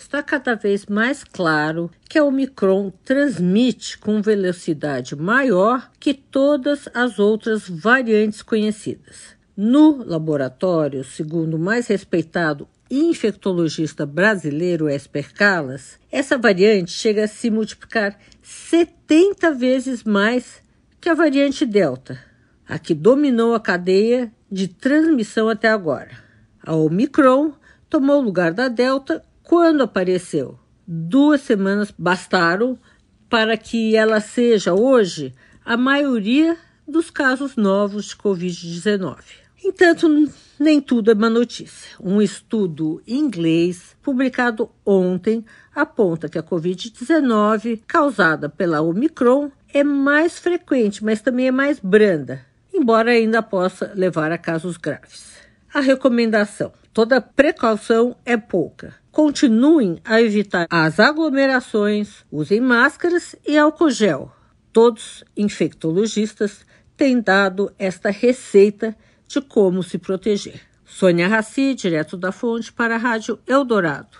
está cada vez mais claro que a Omicron transmite com velocidade maior que todas as outras variantes conhecidas. No laboratório, segundo o mais respeitado infectologista brasileiro Esper Calas, essa variante chega a se multiplicar 70 vezes mais que a variante Delta, a que dominou a cadeia de transmissão até agora. A Omicron tomou o lugar da Delta quando apareceu. Duas semanas bastaram para que ela seja hoje a maioria dos casos novos de Covid-19. Entanto, nem tudo é má notícia. Um estudo inglês publicado ontem aponta que a Covid-19 causada pela Omicron é mais frequente, mas também é mais branda, embora ainda possa levar a casos graves. A recomendação: toda precaução é pouca. Continuem a evitar as aglomerações, usem máscaras e álcool gel. Todos infectologistas têm dado esta receita de como se proteger. Sônia Raci, direto da fonte para a Rádio Eldorado.